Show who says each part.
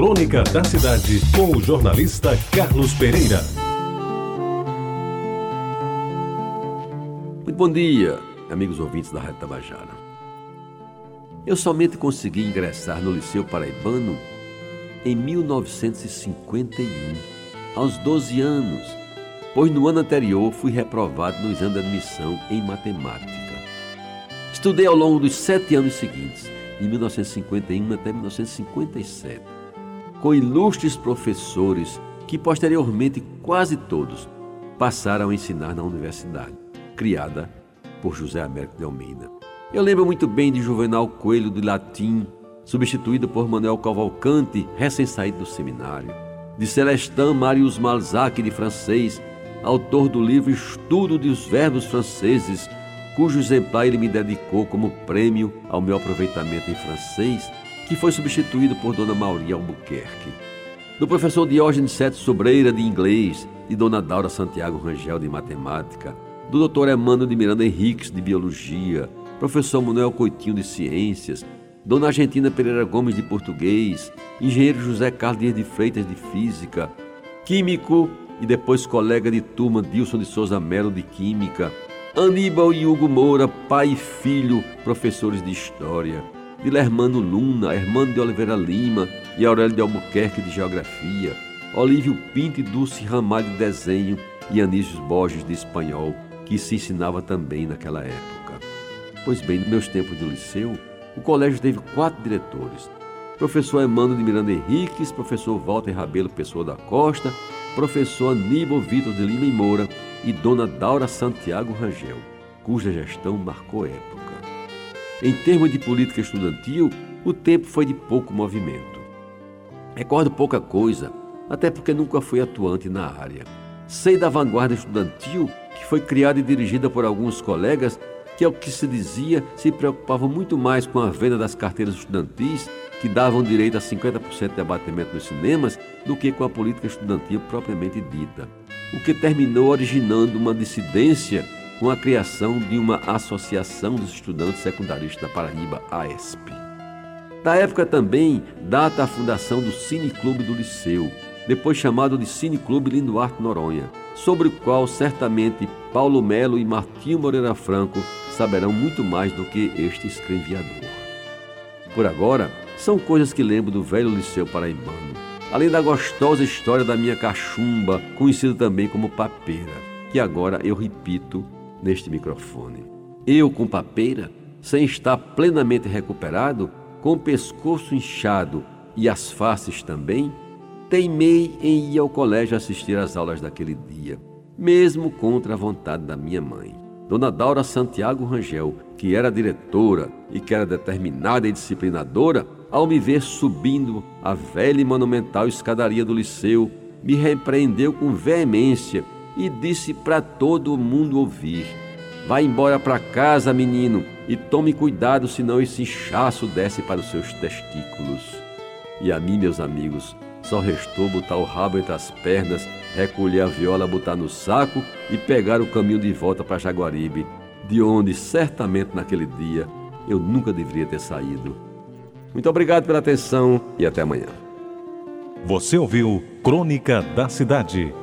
Speaker 1: Crônica da Cidade, com o jornalista Carlos Pereira.
Speaker 2: Muito bom dia, amigos ouvintes da Rádio Tabajara. Eu somente consegui ingressar no Liceu Paraibano em 1951, aos 12 anos, pois no ano anterior fui reprovado no exame de admissão em matemática. Estudei ao longo dos sete anos seguintes, de 1951 até 1957, com ilustres professores que posteriormente quase todos passaram a ensinar na universidade, criada por José Américo de Almeida. Eu lembro muito bem de Juvenal Coelho de latim, substituído por Manuel Cavalcante, recém-saído do seminário, de Celestin Marius Malzac de francês, autor do livro Estudo dos Verbos Franceses, cujo exemplar ele me dedicou como prêmio ao meu aproveitamento em francês, que foi substituído por Dona Mauri Albuquerque. Do professor Diógenes Sete Sobreira de inglês, de Dona Daura Santiago Rangel de matemática, do Dr. Emmanuel de Miranda Henriques de biologia, professor Manuel Coitinho de ciências, Dona Argentina Pereira Gomes de português, engenheiro José Carlos Dias de Freitas de física, químico e depois colega de turma Dilson de Souza Melo de química, Aníbal e Hugo Moura, pai e filho, professores de História. Vilermano Luna, Hermano de Oliveira Lima e Aurélio de Albuquerque de Geografia. Olívio Pinto e Dulce Ramalho de Desenho e Anísio Borges de Espanhol, que se ensinava também naquela época. Pois bem, nos meus tempos de liceu, o colégio teve quatro diretores. Professor Emmanuel de Miranda Henriques, professor Walter Rabelo Pessoa da Costa, professor Aníbal Vitor de Lima e Moura e Dona Daura Santiago Rangel, cuja gestão marcou época. Em termos de política estudantil, o tempo foi de pouco movimento. Recordo pouca coisa, até porque nunca fui atuante na área. Sei da vanguarda estudantil, que foi criada e dirigida por alguns colegas que, ao que se dizia, se preocupavam muito mais com a venda das carteiras estudantis, que davam direito a 50% de abatimento nos cinemas, do que com a política estudantil propriamente dita o que terminou originando uma dissidência com a criação de uma Associação dos Estudantes Secundaristas da Paraíba, AESP. Da época também data a fundação do Cine Clube do Liceu, depois chamado de Cine Clube Linduarte Noronha, sobre o qual certamente Paulo Melo e Martinho Moreira Franco saberão muito mais do que este escreviador. Por agora, são coisas que lembro do velho Liceu Paraibano, além da gostosa história da minha cachumba, conhecida também como papeira, que agora eu repito neste microfone. Eu com papeira, sem estar plenamente recuperado, com o pescoço inchado e as faces também, teimei em ir ao colégio assistir às aulas daquele dia, mesmo contra a vontade da minha mãe. Dona Daura Santiago Rangel, que era diretora e que era determinada e disciplinadora, ao me ver subindo a velha e monumental escadaria do liceu, me repreendeu com veemência e disse para todo mundo ouvir: Vá embora para casa, menino, e tome cuidado, senão esse inchaço desce para os seus testículos. E a mim, meus amigos, só restou botar o rabo entre as pernas, recolher a viola, botar no saco e pegar o caminho de volta para Jaguaribe, de onde certamente naquele dia eu nunca deveria ter saído muito obrigado pela atenção e até amanhã.
Speaker 1: Você ouviu Crônica da Cidade